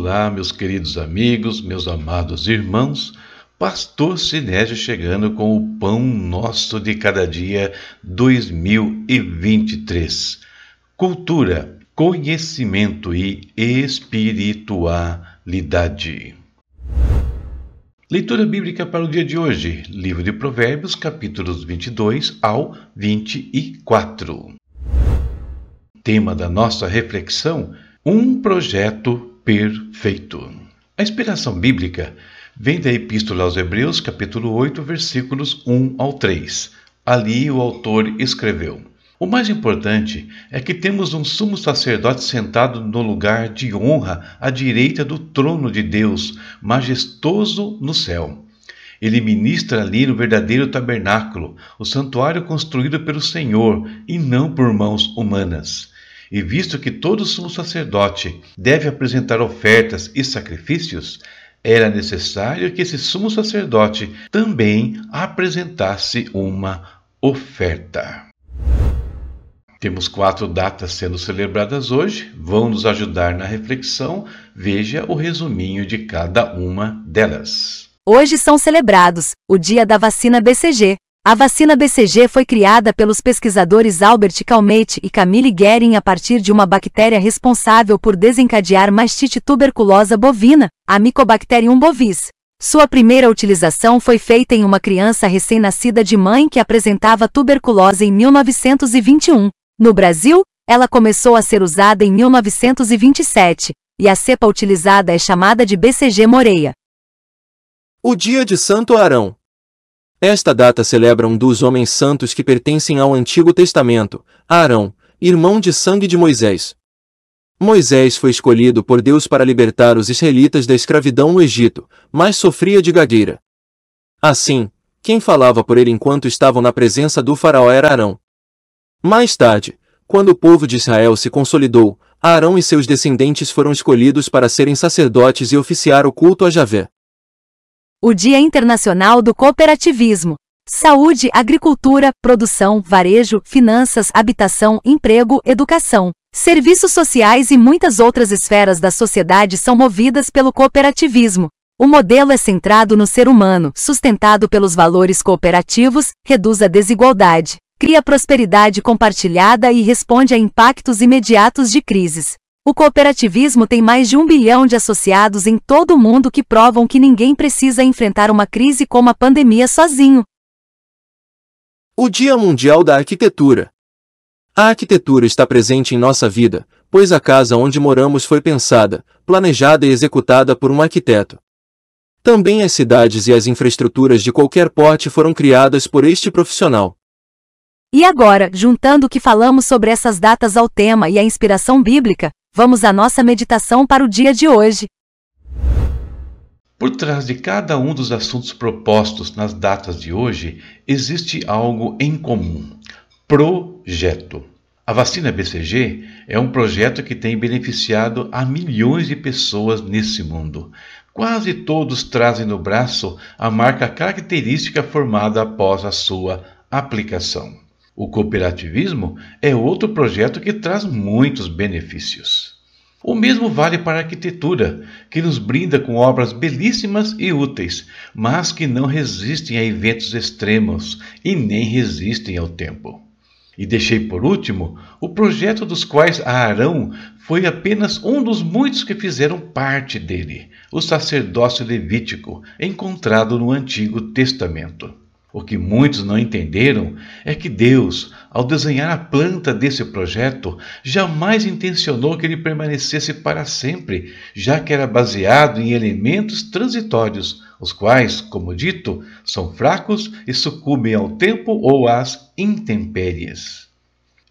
Olá, meus queridos amigos, meus amados irmãos. Pastor Sinésio chegando com o Pão Nosso de Cada Dia 2023. Cultura, conhecimento e espiritualidade. Leitura bíblica para o dia de hoje, livro de Provérbios, capítulos 22 ao 24. Tema da nossa reflexão: um projeto perfeito. A inspiração bíblica vem da Epístola aos Hebreus, capítulo 8, versículos 1 ao 3. Ali o autor escreveu: O mais importante é que temos um sumo sacerdote sentado no lugar de honra à direita do trono de Deus, majestoso no céu. Ele ministra ali no verdadeiro tabernáculo, o santuário construído pelo Senhor e não por mãos humanas. E visto que todo sumo sacerdote deve apresentar ofertas e sacrifícios, era necessário que esse sumo sacerdote também apresentasse uma oferta. Temos quatro datas sendo celebradas hoje, vão nos ajudar na reflexão. Veja o resuminho de cada uma delas. Hoje são celebrados o Dia da Vacina BCG, a vacina BCG foi criada pelos pesquisadores Albert Calmette e Camille Guerin a partir de uma bactéria responsável por desencadear mastite tuberculosa bovina, a Mycobacterium bovis. Sua primeira utilização foi feita em uma criança recém-nascida de mãe que apresentava tuberculose em 1921. No Brasil, ela começou a ser usada em 1927, e a cepa utilizada é chamada de BCG moreia. O Dia de Santo Arão esta data celebra um dos homens santos que pertencem ao Antigo Testamento, Arão, irmão de sangue de Moisés. Moisés foi escolhido por Deus para libertar os israelitas da escravidão no Egito, mas sofria de gagueira. Assim, quem falava por ele enquanto estavam na presença do faraó era Arão. Mais tarde, quando o povo de Israel se consolidou, Arão e seus descendentes foram escolhidos para serem sacerdotes e oficiar o culto a Javé o Dia Internacional do Cooperativismo. Saúde, agricultura, produção, varejo, finanças, habitação, emprego, educação, serviços sociais e muitas outras esferas da sociedade são movidas pelo cooperativismo. O modelo é centrado no ser humano, sustentado pelos valores cooperativos, reduz a desigualdade, cria prosperidade compartilhada e responde a impactos imediatos de crises. O cooperativismo tem mais de um bilhão de associados em todo o mundo que provam que ninguém precisa enfrentar uma crise como a pandemia sozinho. O Dia Mundial da Arquitetura. A arquitetura está presente em nossa vida, pois a casa onde moramos foi pensada, planejada e executada por um arquiteto. Também as cidades e as infraestruturas de qualquer porte foram criadas por este profissional. E agora, juntando o que falamos sobre essas datas ao tema e a inspiração bíblica, Vamos à nossa meditação para o dia de hoje. Por trás de cada um dos assuntos propostos nas datas de hoje, existe algo em comum: projeto. A vacina BCG é um projeto que tem beneficiado a milhões de pessoas nesse mundo. Quase todos trazem no braço a marca característica formada após a sua aplicação. O cooperativismo é outro projeto que traz muitos benefícios. O mesmo vale para a arquitetura, que nos brinda com obras belíssimas e úteis, mas que não resistem a eventos extremos e nem resistem ao tempo. E deixei por último o projeto dos quais Arão foi apenas um dos muitos que fizeram parte dele, o sacerdócio levítico, encontrado no Antigo Testamento. O que muitos não entenderam é que Deus, ao desenhar a planta desse projeto, jamais intencionou que ele permanecesse para sempre, já que era baseado em elementos transitórios, os quais, como dito, são fracos e sucumbem ao tempo ou às intempéries.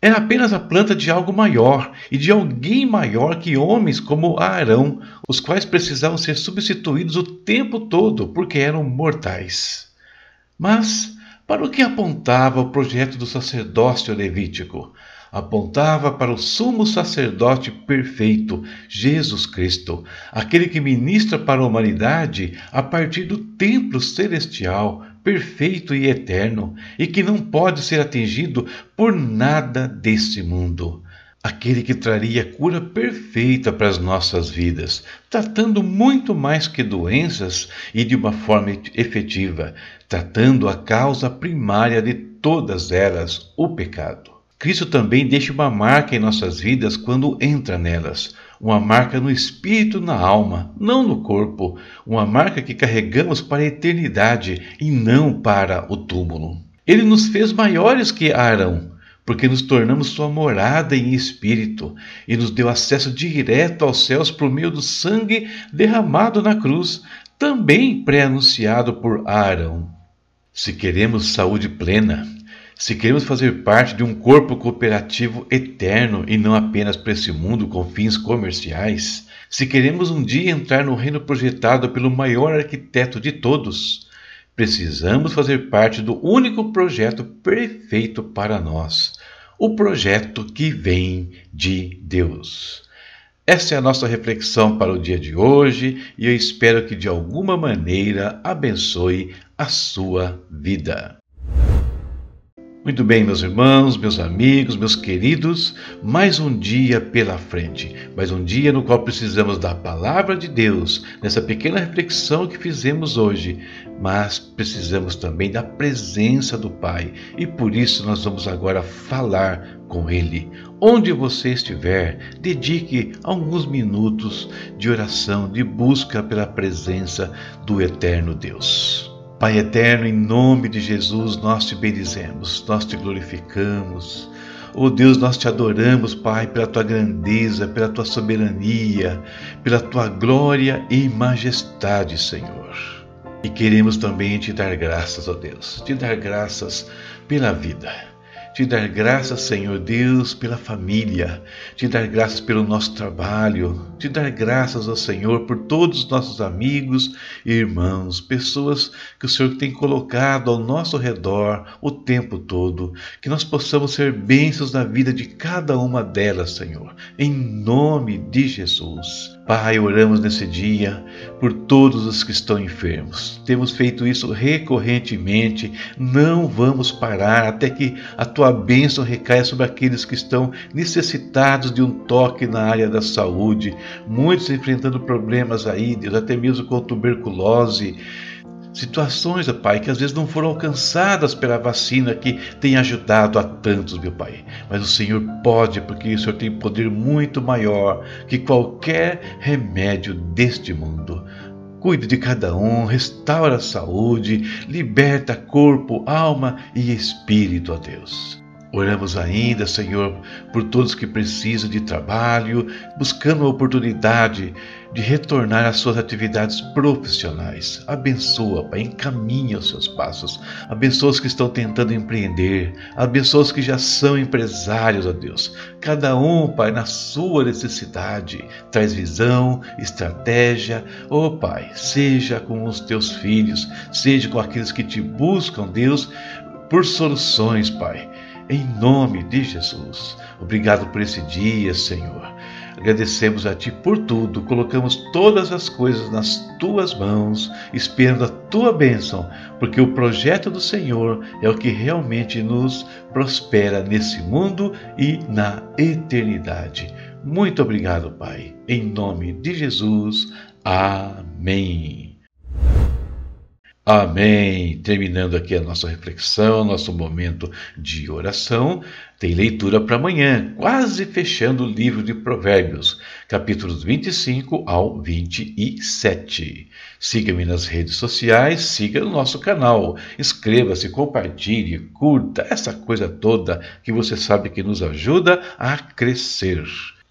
Era apenas a planta de algo maior e de alguém maior que homens como Arão, os quais precisavam ser substituídos o tempo todo porque eram mortais. Mas para o que apontava o projeto do sacerdócio levítico? Apontava para o sumo sacerdote perfeito, Jesus Cristo, aquele que ministra para a humanidade a partir do templo celestial, perfeito e eterno, e que não pode ser atingido por nada desse mundo. Aquele que traria cura perfeita para as nossas vidas, tratando muito mais que doenças e de uma forma efetiva, tratando a causa primária de todas elas, o pecado. Cristo também deixa uma marca em nossas vidas quando entra nelas, uma marca no espírito, na alma, não no corpo, uma marca que carregamos para a eternidade e não para o túmulo. Ele nos fez maiores que Arão, porque nos tornamos sua morada em espírito e nos deu acesso direto aos céus por meio do sangue derramado na cruz, também pré-anunciado por Arão. Se queremos saúde plena, se queremos fazer parte de um corpo cooperativo eterno e não apenas para esse mundo com fins comerciais, se queremos um dia entrar no reino projetado pelo maior arquiteto de todos, precisamos fazer parte do único projeto perfeito para nós, o projeto que vem de Deus. Essa é a nossa reflexão para o dia de hoje e eu espero que de alguma maneira abençoe a sua vida. Muito bem, meus irmãos, meus amigos, meus queridos, mais um dia pela frente, mais um dia no qual precisamos da palavra de Deus, nessa pequena reflexão que fizemos hoje, mas precisamos também da presença do Pai e por isso nós vamos agora falar com Ele. Onde você estiver, dedique alguns minutos de oração, de busca pela presença do Eterno Deus. Pai eterno, em nome de Jesus, nós te bendizemos, nós te glorificamos. Oh Deus, nós te adoramos, Pai, pela tua grandeza, pela tua soberania, pela tua glória e majestade, Senhor. E queremos também te dar graças, ó oh Deus, te dar graças pela vida te dar graças, Senhor Deus, pela família, te dar graças pelo nosso trabalho, te dar graças ao Senhor por todos os nossos amigos e irmãos, pessoas que o Senhor tem colocado ao nosso redor o tempo todo, que nós possamos ser bênçãos na vida de cada uma delas, Senhor, em nome de Jesus. Pai, oramos nesse dia por todos os que estão enfermos. Temos feito isso recorrentemente, não vamos parar até que a tua bênção recaia sobre aqueles que estão necessitados de um toque na área da saúde, muitos enfrentando problemas aí, Deus, até mesmo com tuberculose situações, Pai, que às vezes não foram alcançadas pela vacina que tem ajudado a tantos, meu Pai. Mas o Senhor pode, porque o Senhor tem poder muito maior que qualquer remédio deste mundo. Cuide de cada um, restaura a saúde, liberta corpo, alma e espírito, ó Deus. Oramos ainda, Senhor, por todos que precisam de trabalho, buscando a oportunidade de retornar às suas atividades profissionais. Abençoa, Pai, encaminha os seus passos. Abençoa os que estão tentando empreender. Abençoa os que já são empresários, ó Deus. Cada um, Pai, na sua necessidade. Traz visão, estratégia. Ó oh, Pai, seja com os teus filhos, seja com aqueles que te buscam, Deus, por soluções, Pai em nome de Jesus. Obrigado por esse dia, Senhor. Agradecemos a Ti por tudo, colocamos todas as coisas nas Tuas mãos, esperando a Tua bênção, porque o projeto do Senhor é o que realmente nos prospera nesse mundo e na eternidade. Muito obrigado, Pai. Em nome de Jesus. Amém. Amém. Terminando aqui a nossa reflexão, nosso momento de oração, tem leitura para amanhã, quase fechando o livro de Provérbios, capítulos 25 ao 27. Siga-me nas redes sociais, siga o nosso canal, inscreva-se, compartilhe, curta, essa coisa toda que você sabe que nos ajuda a crescer.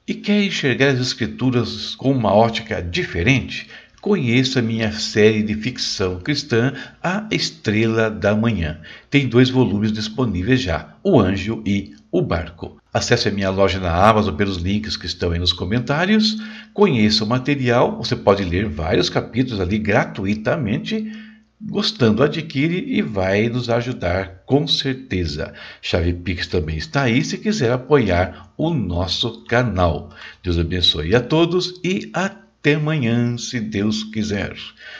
E quer enxergar as Escrituras com uma ótica diferente? Conheça minha série de ficção cristã A Estrela da Manhã. Tem dois volumes disponíveis já, O Anjo e O Barco. Acesse a minha loja na Amazon pelos links que estão aí nos comentários. Conheça o material, você pode ler vários capítulos ali gratuitamente. Gostando, adquire e vai nos ajudar com certeza. Chave Pix também está aí se quiser apoiar o nosso canal. Deus abençoe a todos e até até amanhã, se Deus quiser.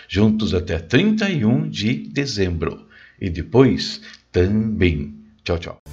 Juntos até 31 de dezembro. E depois também. Tchau, tchau.